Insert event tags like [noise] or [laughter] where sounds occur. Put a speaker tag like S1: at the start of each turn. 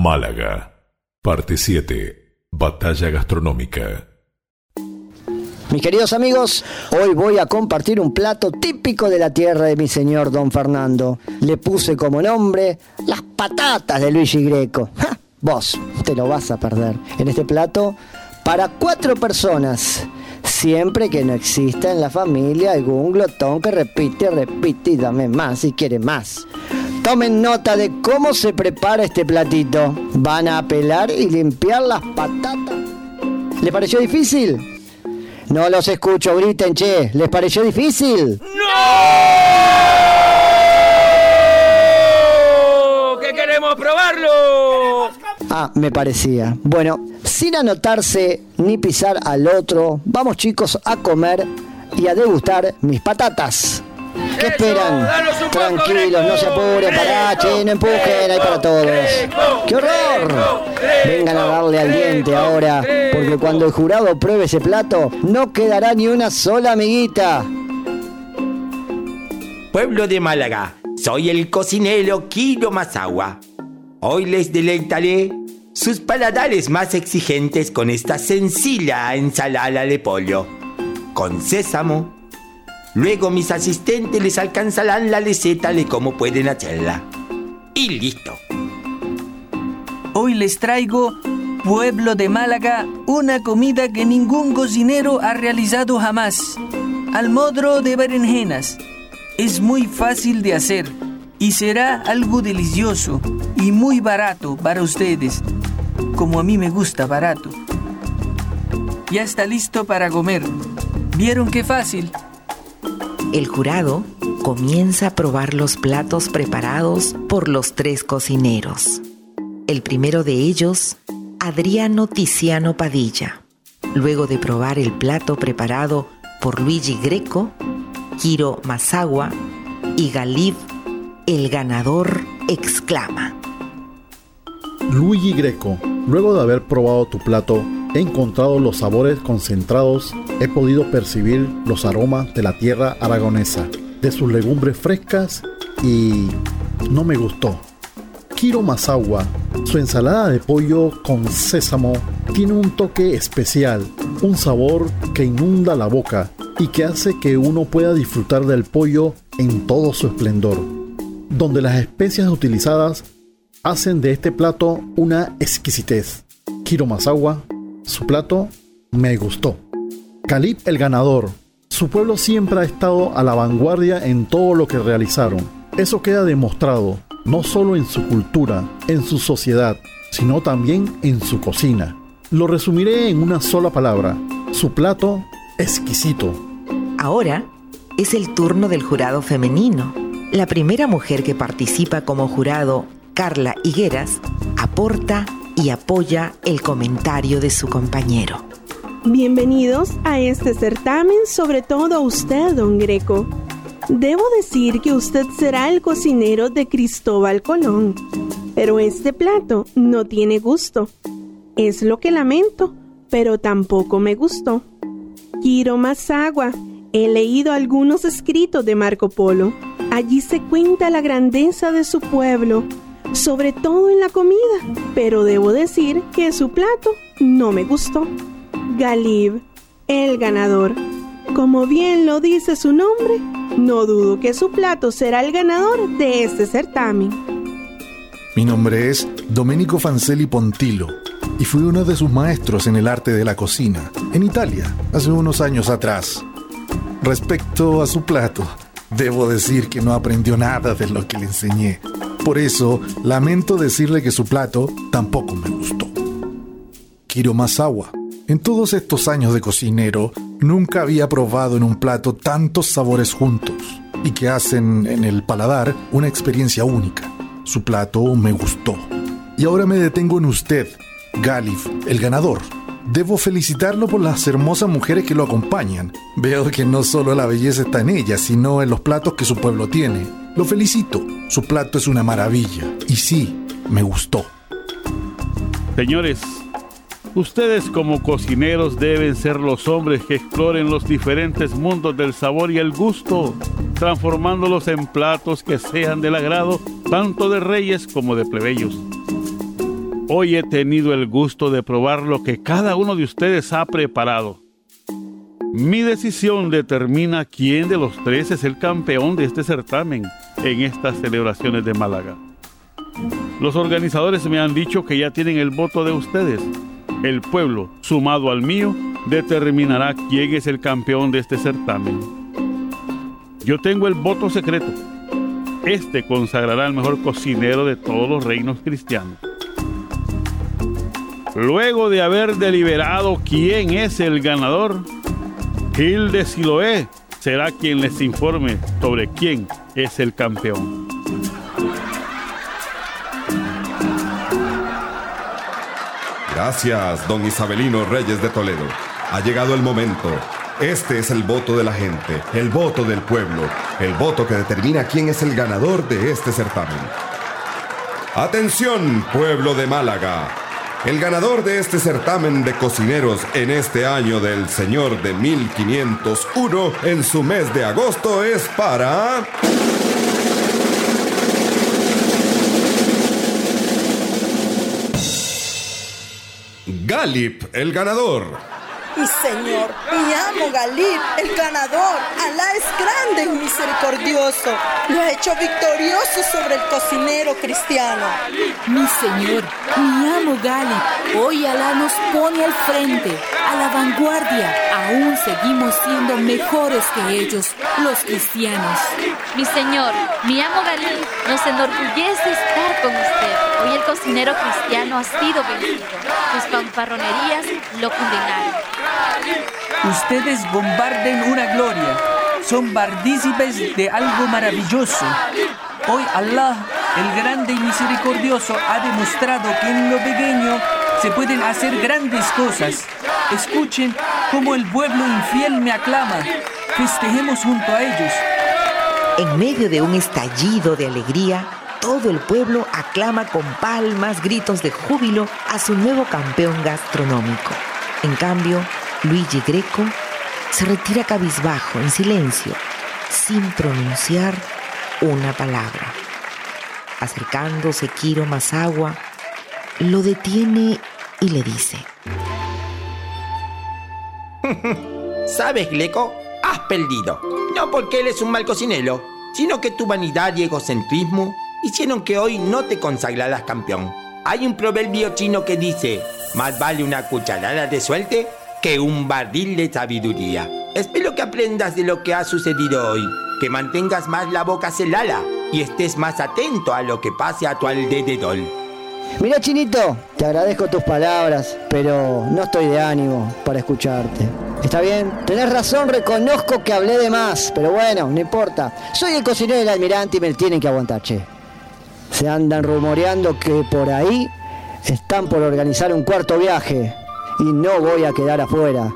S1: Málaga. Parte 7. Batalla gastronómica.
S2: Mis queridos amigos, hoy voy a compartir un plato típico de la tierra de mi señor don Fernando. Le puse como nombre las patatas de Luigi Greco. Vos te lo vas a perder. En este plato, para cuatro personas, siempre que no exista en la familia algún glotón que repite, repite y dame más si quiere más. Tomen nota de cómo se prepara este platito. Van a pelar y limpiar las patatas. ¿Le pareció difícil? No los escucho, griten, che. ¿Les pareció difícil?
S3: ¡No! ¡Que queremos probarlo!
S2: Ah, me parecía. Bueno, sin anotarse ni pisar al otro, vamos chicos a comer y a degustar mis patatas. ¿Qué esperan? Tranquilos, no se apuren, pará, che, no empujen, hay para todos. ¡Qué horror! Vengan a darle al diente ahora, porque cuando el jurado pruebe ese plato, no quedará ni una sola amiguita.
S4: Pueblo de Málaga, soy el cocinero Kilo Mazagua. Hoy les deleitaré sus paladares más exigentes con esta sencilla ensalada de pollo, con sésamo, Luego mis asistentes les alcanzarán la receta de cómo pueden hacerla. Y listo.
S5: Hoy les traigo, pueblo de Málaga, una comida que ningún cocinero ha realizado jamás. Almodro de berenjenas. Es muy fácil de hacer y será algo delicioso y muy barato para ustedes, como a mí me gusta barato. Ya está listo para comer. ¿Vieron qué fácil?
S6: El jurado comienza a probar los platos preparados por los tres cocineros. El primero de ellos, Adriano Tiziano Padilla. Luego de probar el plato preparado por Luigi Greco, Kiro Masagua y Galib, el ganador exclama.
S7: Luigi Greco, luego de haber probado tu plato, he encontrado los sabores concentrados, he podido percibir los aromas de la tierra aragonesa, de sus legumbres frescas y no me gustó. Kiro Masagua, su ensalada de pollo con sésamo tiene un toque especial, un sabor que inunda la boca y que hace que uno pueda disfrutar del pollo en todo su esplendor, donde las especias utilizadas hacen de este plato una exquisitez. Kiro Masagua su plato me gustó. Calip el ganador. Su pueblo siempre ha estado a la vanguardia en todo lo que realizaron. Eso queda demostrado no solo en su cultura, en su sociedad, sino también en su cocina. Lo resumiré en una sola palabra. Su plato exquisito.
S6: Ahora es el turno del jurado femenino. La primera mujer que participa como jurado, Carla Higueras, aporta y apoya el comentario de su compañero.
S8: Bienvenidos a este certamen, sobre todo a usted, don Greco. Debo decir que usted será el cocinero de Cristóbal Colón, pero este plato no tiene gusto. Es lo que lamento, pero tampoco me gustó. Quiero más agua. He leído algunos escritos de Marco Polo. Allí se cuenta la grandeza de su pueblo sobre todo en la comida, pero debo decir que su plato no me gustó. Galib, el ganador. Como bien lo dice su nombre, no dudo que su plato será el ganador de este certamen.
S9: Mi nombre es Domenico Fancelli Pontilo y fui uno de sus maestros en el arte de la cocina, en Italia, hace unos años atrás. Respecto a su plato, debo decir que no aprendió nada de lo que le enseñé por eso, lamento decirle que su plato tampoco me gustó. Quiero más agua. En todos estos años de cocinero, nunca había probado en un plato tantos sabores juntos y que hacen en el paladar una experiencia única. Su plato me gustó. Y ahora me detengo en usted, Galif, el ganador. Debo felicitarlo por las hermosas mujeres que lo acompañan. Veo que no solo la belleza está en ella, sino en los platos que su pueblo tiene. Lo felicito, su plato es una maravilla y sí, me gustó.
S10: Señores, ustedes como cocineros deben ser los hombres que exploren los diferentes mundos del sabor y el gusto, transformándolos en platos que sean del agrado tanto de reyes como de plebeyos. Hoy he tenido el gusto de probar lo que cada uno de ustedes ha preparado. Mi decisión determina quién de los tres es el campeón de este certamen en estas celebraciones de Málaga. Los organizadores me han dicho que ya tienen el voto de ustedes. El pueblo, sumado al mío, determinará quién es el campeón de este certamen. Yo tengo el voto secreto. Este consagrará al mejor cocinero de todos los reinos cristianos. Luego de haber deliberado quién es el ganador, Gil de Siloé será quien les informe sobre quién es el campeón.
S1: Gracias, don Isabelino Reyes de Toledo. Ha llegado el momento. Este es el voto de la gente, el voto del pueblo, el voto que determina quién es el ganador de este certamen. Atención, pueblo de Málaga. El ganador de este certamen de cocineros en este año del Señor de 1501 en su mes de agosto es para... Galip, el ganador.
S11: Mi Señor, mi amo Galip, el ganador, Alá es y Lo ha hecho victorioso sobre el cocinero cristiano.
S12: Mi Señor, mi amo Galip, hoy Alá nos pone al frente, a la vanguardia. Aún seguimos siendo mejores que ellos, los cristianos.
S13: Mi Señor, mi amo Galip, nos enorgullece estar con usted. Hoy el cocinero cristiano ha sido vencido. Sus fanfarronerías lo condenaron.
S5: Ustedes bombarden una gloria. Son partícipes de algo maravilloso. Hoy Allah, el grande y misericordioso, ha demostrado que en lo pequeño se pueden hacer grandes cosas. Escuchen cómo el pueblo infiel me aclama. Festejemos junto a ellos.
S6: En medio de un estallido de alegría, todo el pueblo aclama con palmas, gritos de júbilo a su nuevo campeón gastronómico. En cambio, Luigi Greco se retira cabizbajo, en silencio, sin pronunciar una palabra. Acercándose Kiro Masawa, lo detiene y le dice: [laughs]
S4: ¿Sabes, Greco? Has perdido. No porque él es un mal cocinero, sino que tu vanidad y egocentrismo hicieron que hoy no te consagraras campeón. Hay un proverbio chino que dice: más vale una cucharada de suerte que un barril de sabiduría. Espero que aprendas de lo que ha sucedido hoy, que mantengas más la boca celada y estés más atento a lo que pase a tu alrededor.
S2: Mira, Chinito, te agradezco tus palabras, pero no estoy de ánimo para escucharte. ¿Está bien? Tenés razón, reconozco que hablé de más, pero bueno, no importa. Soy el cocinero del almirante y me tienen que aguantar. Se andan rumoreando que por ahí están por organizar un cuarto viaje y no voy a quedar afuera.